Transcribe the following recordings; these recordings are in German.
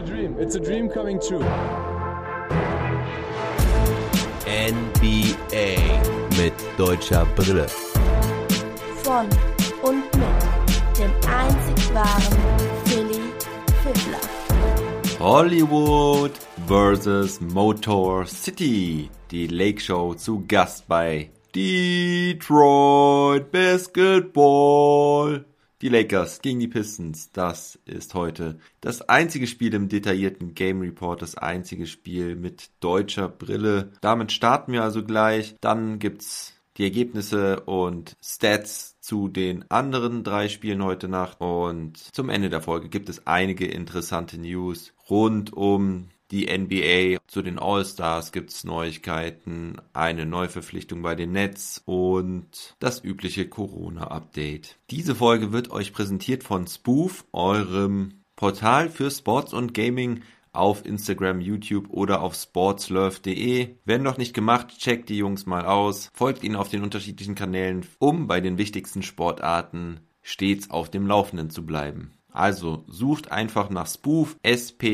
a dream. It's a dream coming true. NBA mit deutscher Brille. Von und mit dem einzig wahren Philly Fiddler. Hollywood vs. Motor City. Die Lake Show zu Gast bei Detroit Basketball. Die Lakers gegen die Pistons, das ist heute das einzige Spiel im detaillierten Game Report, das einzige Spiel mit deutscher Brille. Damit starten wir also gleich. Dann gibt's die Ergebnisse und Stats zu den anderen drei Spielen heute Nacht. Und zum Ende der Folge gibt es einige interessante News rund um die NBA. Zu den All-Stars gibt's Neuigkeiten, eine Neuverpflichtung bei den Nets und das übliche Corona-Update. Diese Folge wird euch präsentiert von Spoof, eurem Portal für Sports und Gaming auf Instagram, YouTube oder auf sportslurf.de. Wenn noch nicht gemacht, checkt die Jungs mal aus, folgt ihnen auf den unterschiedlichen Kanälen, um bei den wichtigsten Sportarten stets auf dem Laufenden zu bleiben. Also sucht einfach nach Spoof, S-P-O-O-V-E.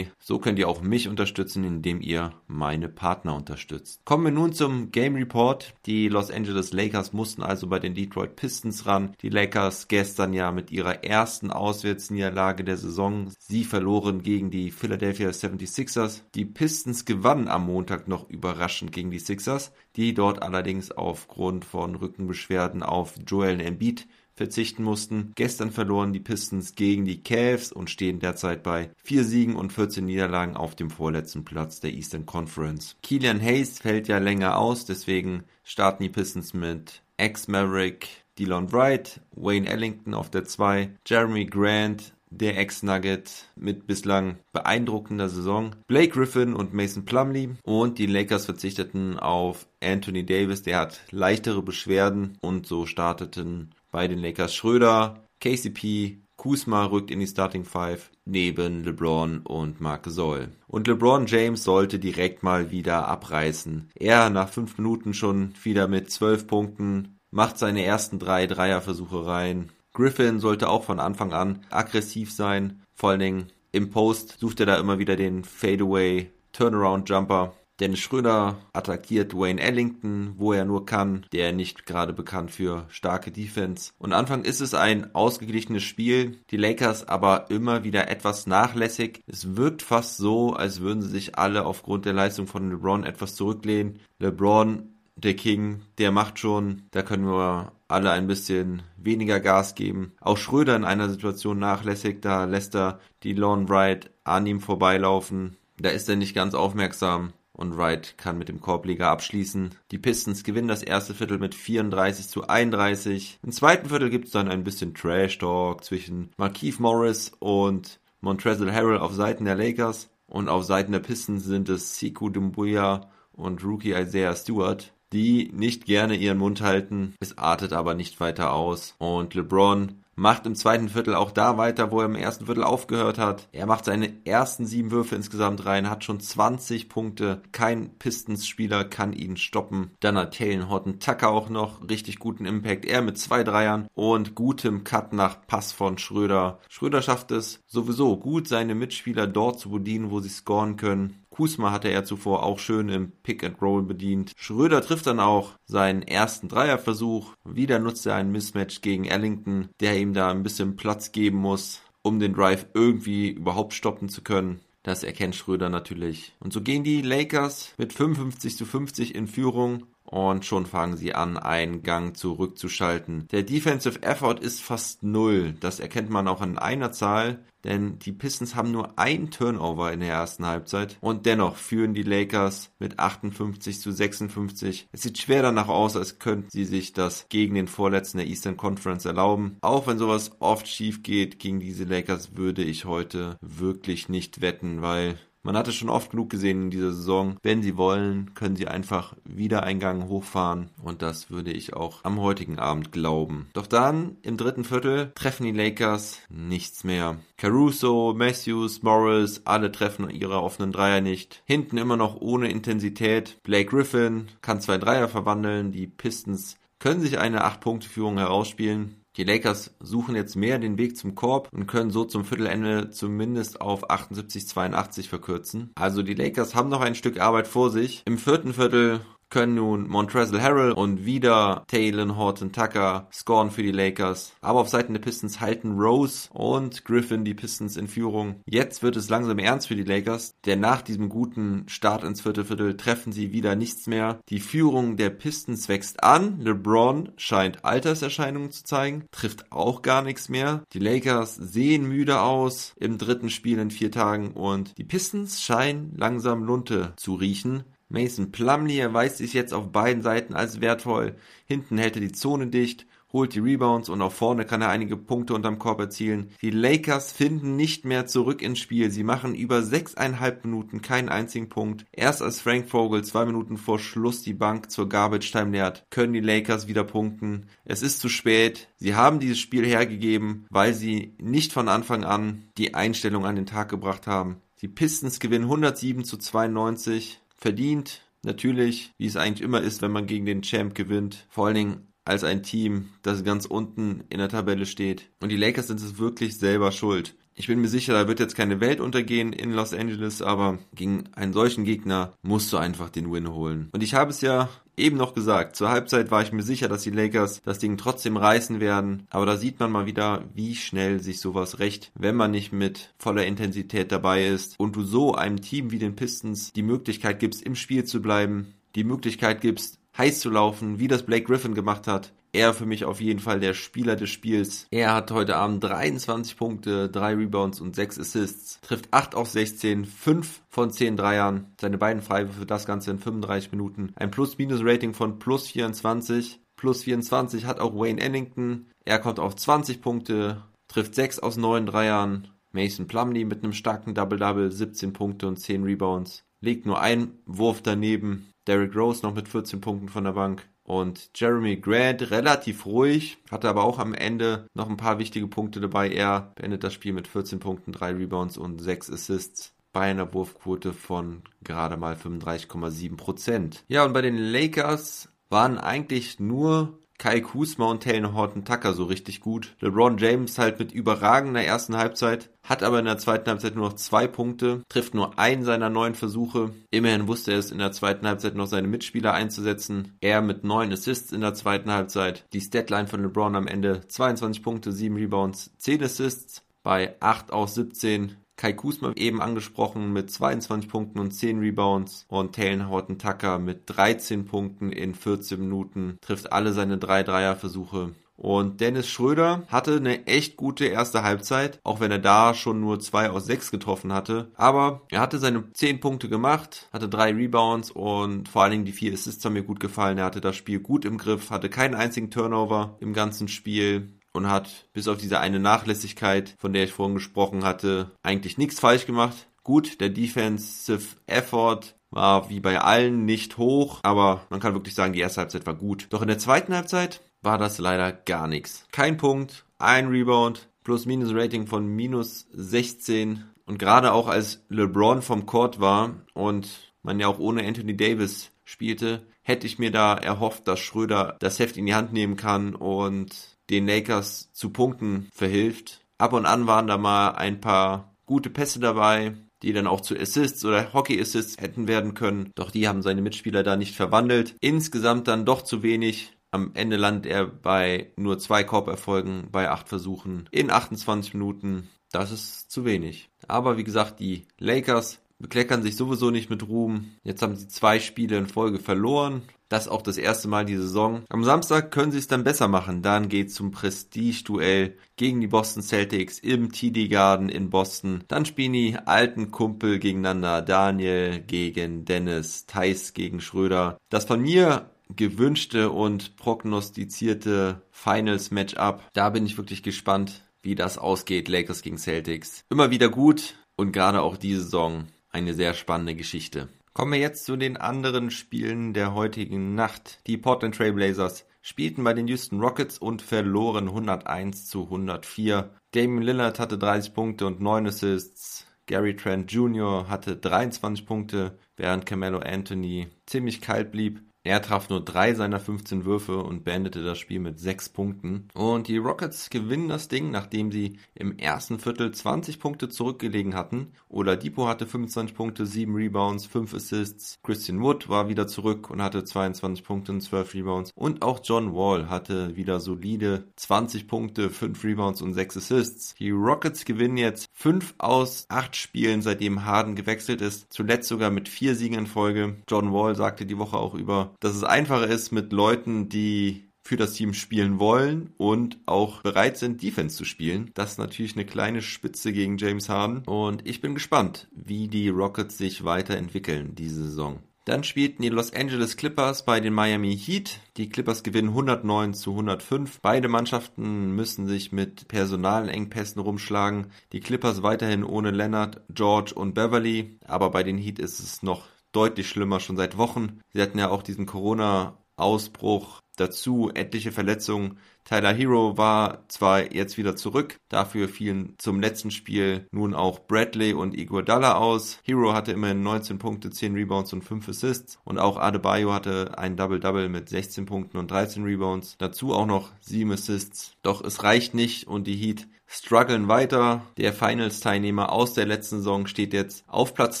So könnt ihr auch mich unterstützen, indem ihr meine Partner unterstützt. Kommen wir nun zum Game Report. Die Los Angeles Lakers mussten also bei den Detroit Pistons ran. Die Lakers gestern ja mit ihrer ersten Auswärtsniederlage der Saison. Sie verloren gegen die Philadelphia 76ers. Die Pistons gewannen am Montag noch überraschend gegen die Sixers, die dort allerdings aufgrund von Rückenbeschwerden auf Joel Embiid verzichten mussten. Gestern verloren die Pistons gegen die Cavs und stehen derzeit bei vier Siegen und 14 Niederlagen auf dem vorletzten Platz der Eastern Conference. Killian Hayes fällt ja länger aus, deswegen starten die Pistons mit Ex-Maverick Dylan Wright, Wayne Ellington auf der 2, Jeremy Grant, der Ex-Nugget mit bislang beeindruckender Saison, Blake Griffin und Mason Plumley und die Lakers verzichteten auf Anthony Davis, der hat leichtere Beschwerden und so starteten bei den Lakers Schröder, KCP, Kuzma rückt in die Starting Five neben LeBron und Marc Gasol. Und LeBron James sollte direkt mal wieder abreißen. Er nach fünf Minuten schon wieder mit zwölf Punkten, macht seine ersten drei Dreierversuche rein. Griffin sollte auch von Anfang an aggressiv sein. Vor allen Dingen im Post sucht er da immer wieder den Fadeaway Turnaround Jumper. Dennis Schröder attackiert Wayne Ellington, wo er nur kann, der nicht gerade bekannt für starke Defense. Und Anfang ist es ein ausgeglichenes Spiel, die Lakers aber immer wieder etwas nachlässig. Es wirkt fast so, als würden sie sich alle aufgrund der Leistung von LeBron etwas zurücklehnen. LeBron, der King, der macht schon, da können wir alle ein bisschen weniger Gas geben. Auch Schröder in einer Situation nachlässig, da lässt er die Lone Wright an ihm vorbeilaufen. Da ist er nicht ganz aufmerksam und Wright kann mit dem Korbleger abschließen. Die Pistons gewinnen das erste Viertel mit 34 zu 31. Im zweiten Viertel gibt es dann ein bisschen Trash-Talk zwischen Markeith Morris und Montrezl Harrell auf Seiten der Lakers und auf Seiten der Pistons sind es Siku Dumbuya und Rookie Isaiah Stewart, die nicht gerne ihren Mund halten. Es artet aber nicht weiter aus und LeBron macht im zweiten Viertel auch da weiter, wo er im ersten Viertel aufgehört hat. Er macht seine ersten sieben Würfe insgesamt rein, hat schon 20 Punkte. Kein Pistons-Spieler kann ihn stoppen. Dann hat Taylor Horton Tucker auch noch richtig guten Impact. Er mit zwei Dreiern und gutem Cut nach Pass von Schröder. Schröder schafft es sowieso gut, seine Mitspieler dort zu bedienen, wo sie scoren können. Kusma hatte er zuvor auch schön im Pick and Roll bedient. Schröder trifft dann auch seinen ersten Dreierversuch. Wieder nutzt er ein Mismatch gegen Ellington, der ihm da ein bisschen Platz geben muss, um den Drive irgendwie überhaupt stoppen zu können. Das erkennt Schröder natürlich. Und so gehen die Lakers mit 55 zu 50 in Führung und schon fangen sie an, einen Gang zurückzuschalten. Der Defensive Effort ist fast null. Das erkennt man auch an einer Zahl, denn die Pistons haben nur ein Turnover in der ersten Halbzeit und dennoch führen die Lakers mit 58 zu 56. Es sieht schwer danach aus, als könnten sie sich das gegen den Vorletzten der Eastern Conference erlauben. Auch wenn sowas oft schief geht gegen diese Lakers, würde ich heute wirklich nicht wetten, weil man hatte schon oft genug gesehen in dieser Saison. Wenn sie wollen, können sie einfach wieder einen Gang hochfahren. Und das würde ich auch am heutigen Abend glauben. Doch dann, im dritten Viertel, treffen die Lakers nichts mehr. Caruso, Matthews, Morris, alle treffen ihre offenen Dreier nicht. Hinten immer noch ohne Intensität. Blake Griffin kann zwei Dreier verwandeln. Die Pistons können sich eine 8-Punkte-Führung herausspielen. Die Lakers suchen jetzt mehr den Weg zum Korb und können so zum Viertelende zumindest auf 78-82 verkürzen. Also die Lakers haben noch ein Stück Arbeit vor sich. Im vierten Viertel können nun Montrezl Harrell und wieder Taylor Horton Tucker scoren für die Lakers. Aber auf Seiten der Pistons halten Rose und Griffin die Pistons in Führung. Jetzt wird es langsam ernst für die Lakers, denn nach diesem guten Start ins vierte Viertel treffen sie wieder nichts mehr. Die Führung der Pistons wächst an. LeBron scheint Alterserscheinungen zu zeigen, trifft auch gar nichts mehr. Die Lakers sehen müde aus im dritten Spiel in vier Tagen und die Pistons scheinen langsam Lunte zu riechen. Mason Plumlee erweist sich jetzt auf beiden Seiten als wertvoll. Hinten hält er die Zone dicht, holt die Rebounds und auch vorne kann er einige Punkte unterm Korb erzielen. Die Lakers finden nicht mehr zurück ins Spiel. Sie machen über sechseinhalb Minuten keinen einzigen Punkt. Erst als Frank Vogel zwei Minuten vor Schluss die Bank zur Garbage Time leert, können die Lakers wieder punkten. Es ist zu spät. Sie haben dieses Spiel hergegeben, weil sie nicht von Anfang an die Einstellung an den Tag gebracht haben. Die Pistons gewinnen 107 zu 92 verdient. Natürlich, wie es eigentlich immer ist, wenn man gegen den Champ gewinnt. Vor allen Dingen als ein Team, das ganz unten in der Tabelle steht. Und die Lakers sind es wirklich selber schuld. Ich bin mir sicher, da wird jetzt keine Welt untergehen in Los Angeles, aber gegen einen solchen Gegner musst du einfach den Win holen. Und ich habe es ja eben noch gesagt, zur Halbzeit war ich mir sicher, dass die Lakers das Ding trotzdem reißen werden. Aber da sieht man mal wieder, wie schnell sich sowas rächt, wenn man nicht mit voller Intensität dabei ist und du so einem Team wie den Pistons die Möglichkeit gibst, im Spiel zu bleiben, die Möglichkeit gibst, heiß zu laufen, wie das Blake Griffin gemacht hat er für mich auf jeden Fall der Spieler des Spiels. Er hat heute Abend 23 Punkte, 3 Rebounds und 6 Assists, trifft 8 auf 16, 5 von 10 Dreiern, seine beiden Freiwürfe, das Ganze in 35 Minuten. Ein Plus-Minus-Rating von plus 24. Plus 24 hat auch Wayne Ellington. Er kommt auf 20 Punkte, trifft 6 aus 9 Dreiern. Mason Plumlee mit einem starken Double-Double, 17 Punkte und 10 Rebounds. Legt nur einen Wurf daneben. Derrick Rose noch mit 14 Punkten von der Bank. Und Jeremy Grant relativ ruhig, hatte aber auch am Ende noch ein paar wichtige Punkte dabei. Er beendet das Spiel mit 14 Punkten, 3 Rebounds und 6 Assists bei einer Wurfquote von gerade mal 35,7% Ja, und bei den Lakers waren eigentlich nur Kai Kusma und Taylor Horton Tucker so richtig gut. LeBron James halt mit überragender ersten Halbzeit, hat aber in der zweiten Halbzeit nur noch zwei Punkte, trifft nur einen seiner neun Versuche. Immerhin wusste er es in der zweiten Halbzeit noch seine Mitspieler einzusetzen. Er mit neun Assists in der zweiten Halbzeit. Die Statline von LeBron am Ende 22 Punkte, 7 Rebounds, 10 Assists bei 8 aus 17 Kai Kusma eben angesprochen mit 22 Punkten und 10 Rebounds und Taylor Horton Tucker mit 13 Punkten in 14 Minuten trifft alle seine drei Dreierversuche. Und Dennis Schröder hatte eine echt gute erste Halbzeit, auch wenn er da schon nur zwei aus sechs getroffen hatte. Aber er hatte seine zehn Punkte gemacht, hatte drei Rebounds und vor allen Dingen die vier Assists haben mir gut gefallen. Er hatte das Spiel gut im Griff, hatte keinen einzigen Turnover im ganzen Spiel und hat bis auf diese eine Nachlässigkeit, von der ich vorhin gesprochen hatte, eigentlich nichts falsch gemacht. Gut, der Defensive Effort war wie bei allen nicht hoch, aber man kann wirklich sagen, die erste Halbzeit war gut. Doch in der zweiten Halbzeit war das leider gar nichts. Kein Punkt, ein Rebound, Plus-Minus-Rating von minus 16 und gerade auch als LeBron vom Court war und man ja auch ohne Anthony Davis spielte, hätte ich mir da erhofft, dass Schröder das Heft in die Hand nehmen kann und den Lakers zu Punkten verhilft. Ab und an waren da mal ein paar gute Pässe dabei, die dann auch zu Assists oder Hockey-Assists hätten werden können. Doch die haben seine Mitspieler da nicht verwandelt. Insgesamt dann doch zu wenig. Am Ende landet er bei nur zwei Korberfolgen bei acht Versuchen in 28 Minuten. Das ist zu wenig. Aber wie gesagt, die Lakers bekleckern sich sowieso nicht mit Ruhm. Jetzt haben sie zwei Spiele in Folge verloren. Das auch das erste Mal die Saison. Am Samstag können sie es dann besser machen. Dann geht's zum Prestige-Duell gegen die Boston Celtics im TD Garden in Boston. Dann spielen die alten Kumpel gegeneinander. Daniel gegen Dennis, Thais gegen Schröder. Das von mir gewünschte und prognostizierte Finals Matchup. Da bin ich wirklich gespannt, wie das ausgeht. Lakers gegen Celtics. Immer wieder gut und gerade auch diese Saison eine sehr spannende Geschichte. Kommen wir jetzt zu den anderen Spielen der heutigen Nacht. Die Portland Trailblazers spielten bei den Houston Rockets und verloren 101 zu 104. Damon Lillard hatte 30 Punkte und 9 Assists. Gary Trent Jr. hatte 23 Punkte, während Carmelo Anthony ziemlich kalt blieb. Er traf nur drei seiner 15 Würfe und beendete das Spiel mit sechs Punkten. Und die Rockets gewinnen das Ding, nachdem sie im ersten Viertel 20 Punkte zurückgelegen hatten. Oladipo hatte 25 Punkte, 7 Rebounds, 5 Assists. Christian Wood war wieder zurück und hatte 22 Punkte und 12 Rebounds. Und auch John Wall hatte wieder solide 20 Punkte, 5 Rebounds und 6 Assists. Die Rockets gewinnen jetzt 5 aus 8 Spielen, seitdem Harden gewechselt ist. Zuletzt sogar mit 4 Siegen in Folge. John Wall sagte die Woche auch über, dass es einfacher ist mit Leuten, die für das Team spielen wollen und auch bereit sind, Defense zu spielen. Das ist natürlich eine kleine Spitze gegen James Harden und ich bin gespannt, wie die Rockets sich weiterentwickeln diese Saison. Dann spielten die Los Angeles Clippers bei den Miami Heat. Die Clippers gewinnen 109 zu 105. Beide Mannschaften müssen sich mit Personalengpässen rumschlagen. Die Clippers weiterhin ohne Leonard, George und Beverly. Aber bei den Heat ist es noch deutlich schlimmer schon seit Wochen. Sie hatten ja auch diesen Corona-Ausbruch dazu, etliche Verletzungen. Tyler Hero war zwar jetzt wieder zurück, dafür fielen zum letzten Spiel nun auch Bradley und Iguodala aus. Hero hatte immerhin 19 Punkte, 10 Rebounds und 5 Assists und auch Adebayo hatte ein Double-Double mit 16 Punkten und 13 Rebounds. Dazu auch noch 7 Assists. Doch es reicht nicht und die Heat strugglen weiter. Der Finals-Teilnehmer aus der letzten Saison steht jetzt auf Platz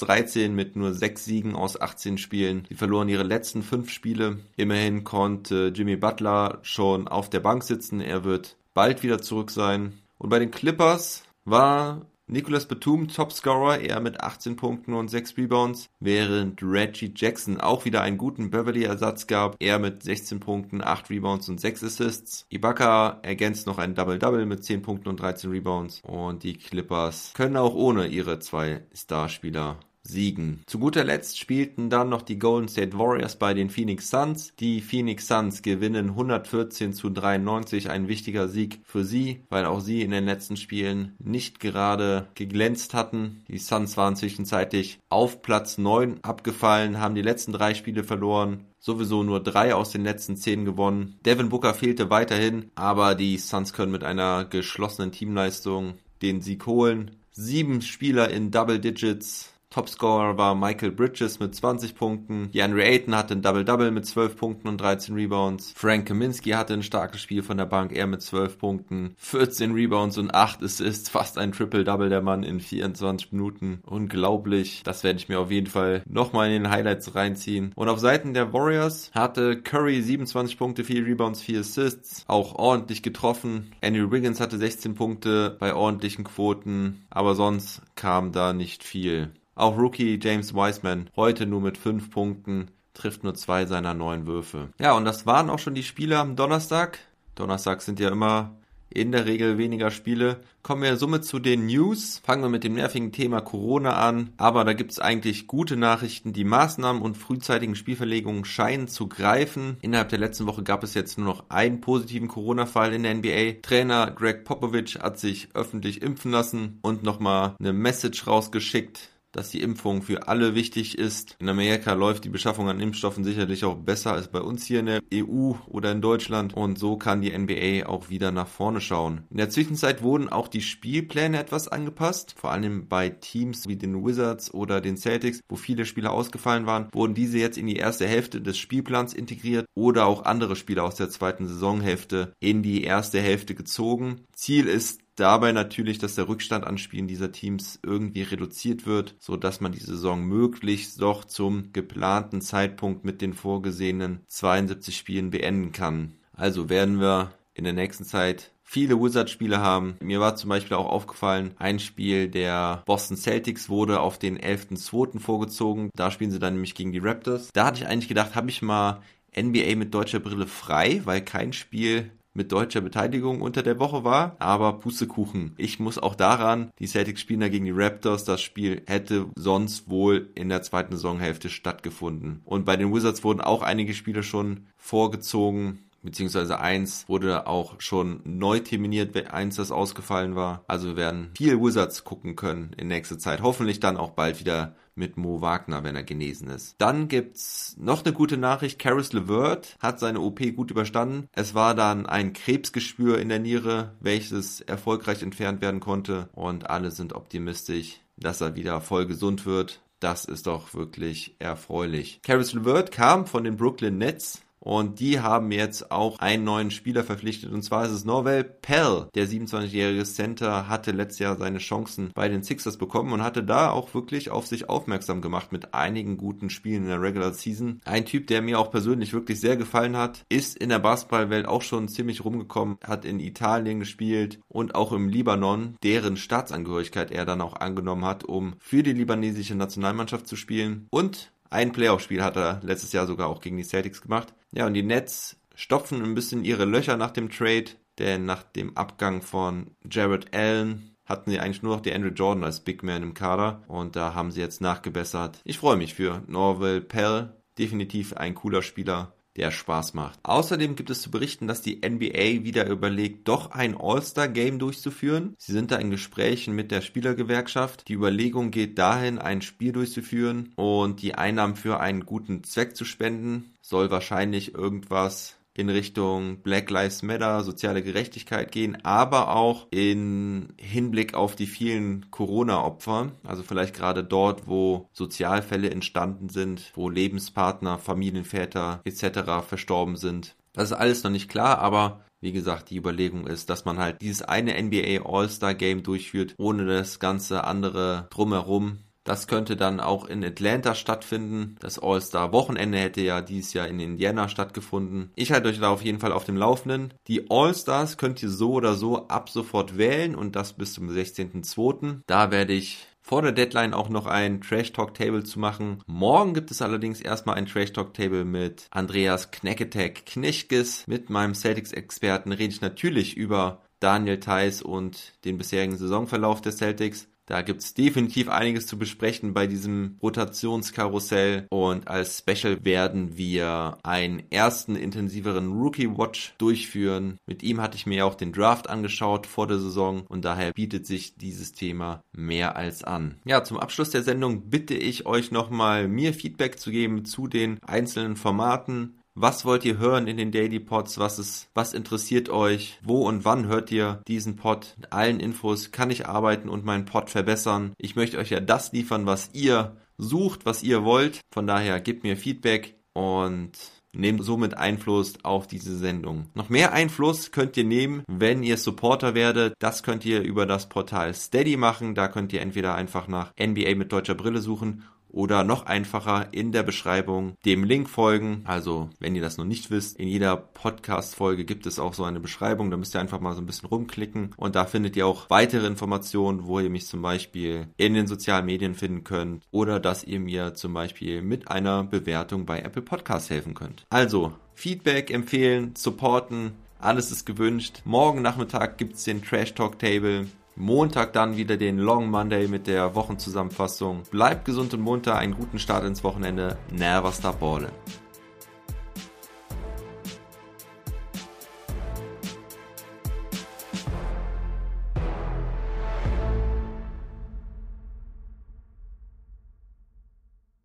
13 mit nur 6 Siegen aus 18 Spielen. Sie verloren ihre letzten 5 Spiele. Immerhin konnte Jimmy Butler schon auf der Bank sitzen. Er wird bald wieder zurück sein. Und bei den Clippers war Nicholas Batum Topscorer, er mit 18 Punkten und 6 Rebounds, während Reggie Jackson auch wieder einen guten Beverly-Ersatz gab, er mit 16 Punkten, 8 Rebounds und 6 Assists. Ibaka ergänzt noch ein Double-Double mit 10 Punkten und 13 Rebounds und die Clippers können auch ohne ihre zwei Starspieler Siegen. Zu guter Letzt spielten dann noch die Golden State Warriors bei den Phoenix Suns. Die Phoenix Suns gewinnen 114 zu 93, ein wichtiger Sieg für sie, weil auch sie in den letzten Spielen nicht gerade geglänzt hatten. Die Suns waren zwischenzeitlich auf Platz 9 abgefallen, haben die letzten drei Spiele verloren, sowieso nur drei aus den letzten zehn gewonnen. Devin Booker fehlte weiterhin, aber die Suns können mit einer geschlossenen Teamleistung den Sieg holen. Sieben Spieler in Double Digits Topscorer war Michael Bridges mit 20 Punkten. DeAndre Ayton hatte ein Double-Double mit 12 Punkten und 13 Rebounds. Frank Kaminski hatte ein starkes Spiel von der Bank, er mit 12 Punkten, 14 Rebounds und 8 Assists, fast ein Triple-Double der Mann in 24 Minuten. Unglaublich. Das werde ich mir auf jeden Fall nochmal in den Highlights reinziehen. Und auf Seiten der Warriors hatte Curry 27 Punkte, 4 Rebounds, 4 Assists, auch ordentlich getroffen. Andrew Wiggins hatte 16 Punkte bei ordentlichen Quoten, aber sonst kam da nicht viel. Auch Rookie James Wiseman heute nur mit 5 Punkten, trifft nur zwei seiner neun Würfe. Ja, und das waren auch schon die Spiele am Donnerstag. Donnerstag sind ja immer in der Regel weniger Spiele. Kommen wir somit zu den News. Fangen wir mit dem nervigen Thema Corona an. Aber da gibt es eigentlich gute Nachrichten. Die Maßnahmen und frühzeitigen Spielverlegungen scheinen zu greifen. Innerhalb der letzten Woche gab es jetzt nur noch einen positiven Corona-Fall in der NBA. Trainer Greg Popovich hat sich öffentlich impfen lassen und nochmal eine Message rausgeschickt dass die Impfung für alle wichtig ist. In Amerika läuft die Beschaffung an Impfstoffen sicherlich auch besser als bei uns hier in der EU oder in Deutschland und so kann die NBA auch wieder nach vorne schauen. In der Zwischenzeit wurden auch die Spielpläne etwas angepasst, vor allem bei Teams wie den Wizards oder den Celtics, wo viele Spieler ausgefallen waren, wurden diese jetzt in die erste Hälfte des Spielplans integriert oder auch andere Spieler aus der zweiten Saisonhälfte in die erste Hälfte gezogen. Ziel ist dabei natürlich, dass der Rückstand an Spielen dieser Teams irgendwie reduziert wird, so dass man die Saison möglichst doch zum geplanten Zeitpunkt mit den vorgesehenen 72 Spielen beenden kann. Also werden wir in der nächsten Zeit viele Wizards-Spiele haben. Mir war zum Beispiel auch aufgefallen, ein Spiel der Boston Celtics wurde auf den 11.2. vorgezogen. Da spielen sie dann nämlich gegen die Raptors. Da hatte ich eigentlich gedacht, habe ich mal NBA mit deutscher Brille frei, weil kein Spiel mit deutscher Beteiligung unter der Woche war, aber Pustekuchen. Ich muss auch daran, die Celtics spielen da gegen die Raptors, das Spiel hätte sonst wohl in der zweiten Saisonhälfte stattgefunden. Und bei den Wizards wurden auch einige Spiele schon vorgezogen beziehungsweise eins wurde auch schon neu terminiert, eins das ausgefallen war. Also wir werden viel Wizards gucken können in nächster Zeit. Hoffentlich dann auch bald wieder mit Mo Wagner, wenn er genesen ist. Dann gibt's noch eine gute Nachricht. Caris LeVert hat seine OP gut überstanden. Es war dann ein Krebsgeschwür in der Niere, welches erfolgreich entfernt werden konnte und alle sind optimistisch, dass er wieder voll gesund wird Das ist doch wirklich erfreulich. Caris LeVert kam von den Brooklyn Nets und die haben jetzt auch einen neuen Spieler verpflichtet. Und zwar ist es Norwell Pell. Der 27-jährige Center hatte letztes Jahr seine Chancen bei den Sixers bekommen und hatte da auch wirklich auf sich aufmerksam gemacht mit einigen guten Spielen in der Regular Season. Ein Typ, der mir auch persönlich wirklich sehr gefallen hat, ist in der Basketballwelt auch schon ziemlich rumgekommen, hat in Italien gespielt und auch im Libanon, deren Staatsangehörigkeit er dann auch angenommen hat, um für die libanesische Nationalmannschaft zu spielen. Und ein Playoff-Spiel hat er letztes Jahr sogar auch gegen die Celtics gemacht. Ja, und die Nets stopfen ein bisschen ihre Löcher nach dem Trade, denn nach dem Abgang von Jared Allen hatten sie eigentlich nur noch die Andrew Jordan als Big Man im Kader und da haben sie jetzt nachgebessert. Ich freue mich für Norval Pell, definitiv ein cooler Spieler der Spaß macht. Außerdem gibt es zu berichten, dass die NBA wieder überlegt, doch ein All-Star-Game durchzuführen. Sie sind da in Gesprächen mit der Spielergewerkschaft. Die Überlegung geht dahin, ein Spiel durchzuführen und die Einnahmen für einen guten Zweck zu spenden. Soll wahrscheinlich irgendwas in Richtung Black Lives Matter, soziale Gerechtigkeit gehen, aber auch in Hinblick auf die vielen Corona-Opfer, also vielleicht gerade dort, wo Sozialfälle entstanden sind, wo Lebenspartner, Familienväter etc. verstorben sind. Das ist alles noch nicht klar, aber wie gesagt, die Überlegung ist, dass man halt dieses eine NBA All-Star Game durchführt, ohne das ganze andere drumherum. Das könnte dann auch in Atlanta stattfinden. Das All-Star-Wochenende hätte ja dieses Jahr in Indiana stattgefunden. Ich halte euch da auf jeden Fall auf dem Laufenden. Die All-Stars könnt ihr so oder so ab sofort wählen und das bis zum 16.02. Da werde ich vor der Deadline auch noch ein Trash Talk Table zu machen. Morgen gibt es allerdings erstmal ein Trash Talk Table mit Andreas Knecketek Knischkes. Mit meinem Celtics-Experten rede ich natürlich über Daniel Theiss und den bisherigen Saisonverlauf der Celtics. Da gibt's definitiv einiges zu besprechen bei diesem Rotationskarussell. Und als Special werden wir einen ersten intensiveren Rookie Watch durchführen. Mit ihm hatte ich mir auch den Draft angeschaut vor der Saison und daher bietet sich dieses Thema mehr als an. Ja, zum Abschluss der Sendung bitte ich euch nochmal mir Feedback zu geben zu den einzelnen Formaten. Was wollt ihr hören in den Daily Pods? Was ist, was interessiert euch? Wo und wann hört ihr diesen Pod? Mit allen Infos kann ich arbeiten und meinen Pod verbessern. Ich möchte euch ja das liefern, was ihr sucht, was ihr wollt. Von daher gebt mir Feedback und nehmt somit Einfluss auf diese Sendung. Noch mehr Einfluss könnt ihr nehmen, wenn ihr Supporter werdet. Das könnt ihr über das Portal Steady machen. Da könnt ihr entweder einfach nach NBA mit deutscher Brille suchen oder noch einfacher in der Beschreibung dem Link folgen. Also, wenn ihr das noch nicht wisst, in jeder Podcast-Folge gibt es auch so eine Beschreibung. Da müsst ihr einfach mal so ein bisschen rumklicken und da findet ihr auch weitere Informationen, wo ihr mich zum Beispiel in den sozialen Medien finden könnt oder dass ihr mir zum Beispiel mit einer Bewertung bei Apple Podcasts helfen könnt. Also, Feedback empfehlen, supporten, alles ist gewünscht. Morgen Nachmittag gibt's den Trash Talk Table. Montag dann wieder den Long Monday mit der Wochenzusammenfassung. Bleibt gesund und munter, einen guten Start ins Wochenende. Never stop ballin'.